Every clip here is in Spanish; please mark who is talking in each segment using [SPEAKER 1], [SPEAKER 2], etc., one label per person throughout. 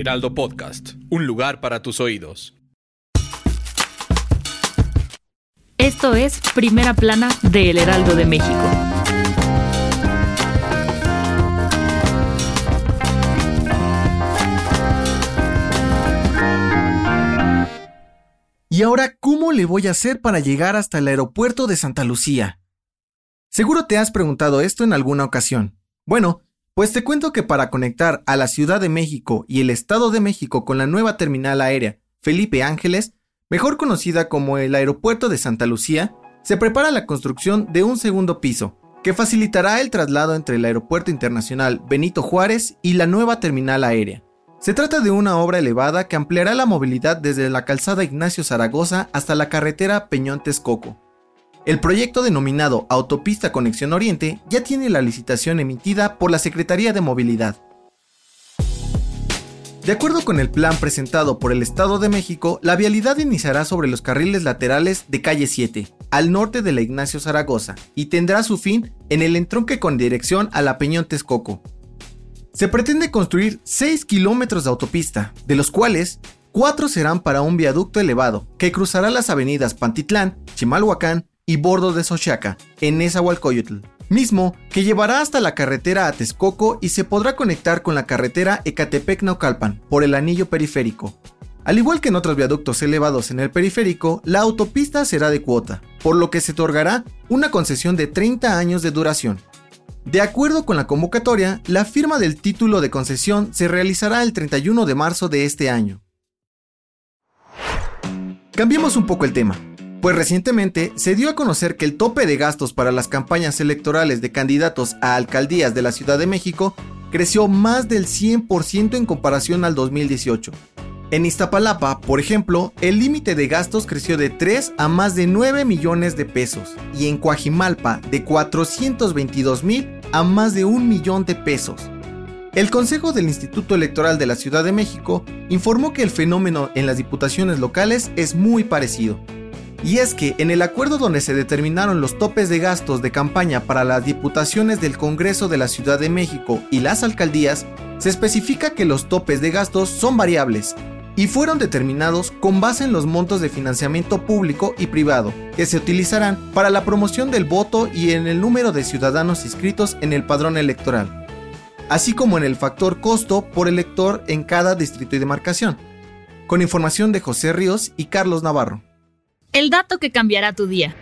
[SPEAKER 1] Heraldo Podcast, un lugar para tus oídos.
[SPEAKER 2] Esto es Primera Plana de El Heraldo de México.
[SPEAKER 3] ¿Y ahora cómo le voy a hacer para llegar hasta el aeropuerto de Santa Lucía? Seguro te has preguntado esto en alguna ocasión. Bueno, pues te cuento que para conectar a la Ciudad de México y el Estado de México con la nueva terminal aérea Felipe Ángeles, mejor conocida como el Aeropuerto de Santa Lucía, se prepara la construcción de un segundo piso, que facilitará el traslado entre el Aeropuerto Internacional Benito Juárez y la nueva terminal aérea. Se trata de una obra elevada que ampliará la movilidad desde la calzada Ignacio Zaragoza hasta la carretera Peñón Texcoco, el proyecto denominado Autopista Conexión Oriente ya tiene la licitación emitida por la Secretaría de Movilidad. De acuerdo con el plan presentado por el Estado de México, la vialidad iniciará sobre los carriles laterales de calle 7, al norte de la Ignacio Zaragoza, y tendrá su fin en el entronque con dirección a la Peñón Texcoco. Se pretende construir 6 kilómetros de autopista, de los cuales 4 serán para un viaducto elevado que cruzará las avenidas Pantitlán, Chimalhuacán, y Bordo de Xochaca, en Nezahualcóyotl, mismo que llevará hasta la carretera a Texcoco y se podrá conectar con la carretera Ecatepec-Naucalpan por el anillo periférico. Al igual que en otros viaductos elevados en el periférico, la autopista será de cuota, por lo que se otorgará una concesión de 30 años de duración. De acuerdo con la convocatoria, la firma del título de concesión se realizará el 31 de marzo de este año. Cambiemos un poco el tema. Pues recientemente se dio a conocer que el tope de gastos para las campañas electorales de candidatos a alcaldías de la Ciudad de México creció más del 100% en comparación al 2018. En Iztapalapa, por ejemplo, el límite de gastos creció de 3 a más de 9 millones de pesos y en Coajimalpa de 422 mil a más de un millón de pesos. El Consejo del Instituto Electoral de la Ciudad de México informó que el fenómeno en las diputaciones locales es muy parecido y es que en el acuerdo donde se determinaron los topes de gastos de campaña para las diputaciones del Congreso de la Ciudad de México y las alcaldías, se especifica que los topes de gastos son variables y fueron determinados con base en los montos de financiamiento público y privado que se utilizarán para la promoción del voto y en el número de ciudadanos inscritos en el padrón electoral, así como en el factor costo por elector en cada distrito y demarcación. Con información de José Ríos y Carlos Navarro.
[SPEAKER 2] El dato que cambiará tu día.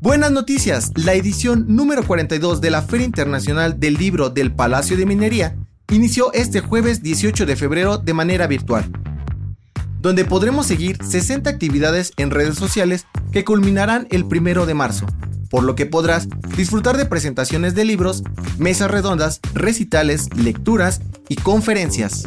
[SPEAKER 3] Buenas noticias, la edición número 42 de la Feria Internacional del Libro del Palacio de Minería inició este jueves 18 de febrero de manera virtual, donde podremos seguir 60 actividades en redes sociales que culminarán el 1 de marzo, por lo que podrás disfrutar de presentaciones de libros, mesas redondas, recitales, lecturas y conferencias.